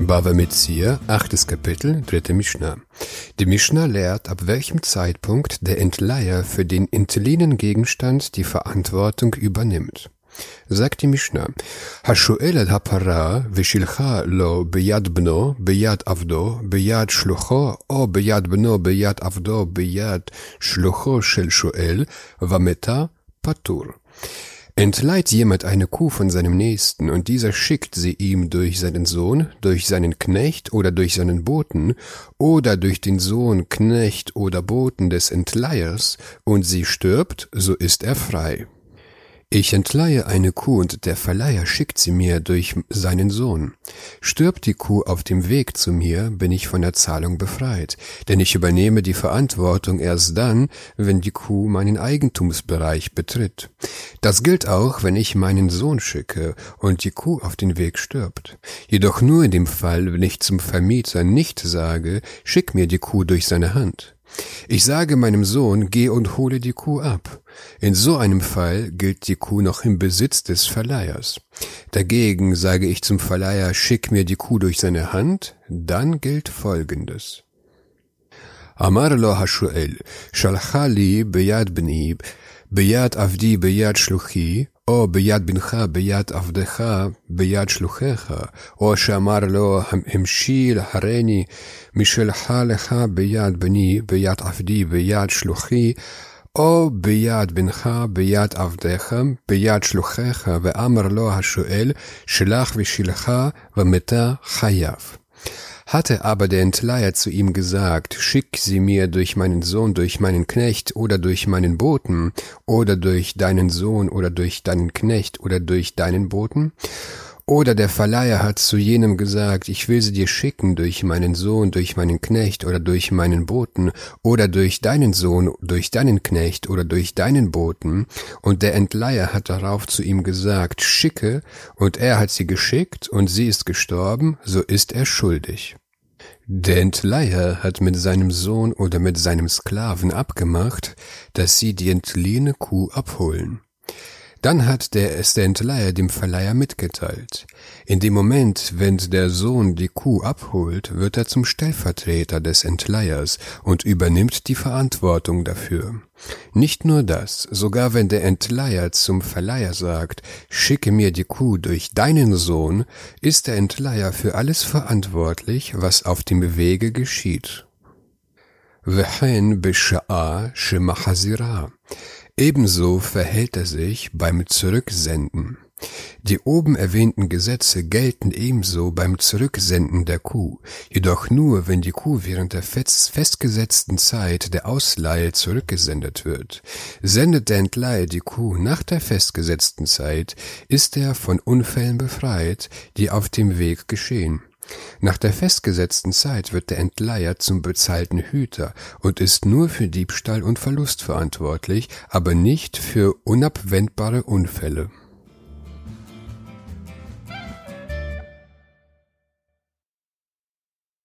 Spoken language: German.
Bava Metzia, 8. Kapitel, 3. Mishnah. Die Mishnah lehrt, ab welchem Zeitpunkt der Entleiher für den entliehenen Gegenstand die Verantwortung übernimmt. Sagt die Mishnah, Hashuel el hapara vishilcha lo beyad bno beyad avdo beyad shlucho o beyad bno beyad avdo beyad shlucho shel shuel vameta patur. Entleiht jemand eine Kuh von seinem Nächsten und dieser schickt sie ihm durch seinen Sohn, durch seinen Knecht oder durch seinen Boten oder durch den Sohn, Knecht oder Boten des Entleihers und sie stirbt, so ist er frei. Ich entleihe eine Kuh und der Verleiher schickt sie mir durch seinen Sohn. Stirbt die Kuh auf dem Weg zu mir, bin ich von der Zahlung befreit, denn ich übernehme die Verantwortung erst dann, wenn die Kuh meinen Eigentumsbereich betritt. Das gilt auch, wenn ich meinen Sohn schicke und die Kuh auf den Weg stirbt. Jedoch nur in dem Fall, wenn ich zum Vermieter nicht sage, schick mir die Kuh durch seine Hand. Ich sage meinem Sohn, geh und hole die Kuh ab. In so einem Fall gilt die Kuh noch im Besitz des Verleihers. Dagegen sage ich zum Verleiher, schick mir die Kuh durch seine Hand, dann gilt Folgendes. אמר לו השואל, שלחה לי ביד בני, ביד עבדי ביד שלוחי, או ביד בנך ביד עבדך ביד שלוחיך, או שאמר לו המשיל הריני משלך לך ביד בני ביד עבדי ביד שלוחי, או ביד בנך ביד עבדיך ביד שלוחיך, ואמר לו השואל שלח ושילך ומתה חייב. Hatte aber der Entleiher zu ihm gesagt, schick sie mir durch meinen Sohn, durch meinen Knecht oder durch meinen Boten oder durch deinen Sohn oder durch deinen Knecht oder durch deinen Boten, oder der Verleiher hat zu jenem gesagt, ich will sie dir schicken durch meinen Sohn, durch meinen Knecht oder durch meinen Boten oder durch deinen Sohn, durch deinen Knecht oder durch deinen Boten. Und der Entleiher hat darauf zu ihm gesagt, schicke, und er hat sie geschickt und sie ist gestorben, so ist er schuldig. Der Entleiher hat mit seinem Sohn oder mit seinem Sklaven abgemacht, dass sie die entliehene Kuh abholen. Dann hat der es der Entleiher dem Verleiher mitgeteilt. In dem Moment, wenn der Sohn die Kuh abholt, wird er zum Stellvertreter des Entleihers und übernimmt die Verantwortung dafür. Nicht nur das, sogar wenn der Entleiher zum Verleiher sagt, schicke mir die Kuh durch deinen Sohn, ist der Entleiher für alles verantwortlich, was auf dem Wege geschieht. וכן בשעה שמחזירה. Ebenso verhält er sich beim Zurücksenden. Die oben erwähnten Gesetze gelten ebenso beim Zurücksenden der Kuh, jedoch nur, wenn die Kuh während der festgesetzten Zeit der Ausleihe zurückgesendet wird. Sendet der Entleihe die Kuh nach der festgesetzten Zeit, ist er von Unfällen befreit, die auf dem Weg geschehen. Nach der festgesetzten Zeit wird der Entleiher zum bezahlten Hüter und ist nur für Diebstahl und Verlust verantwortlich, aber nicht für unabwendbare Unfälle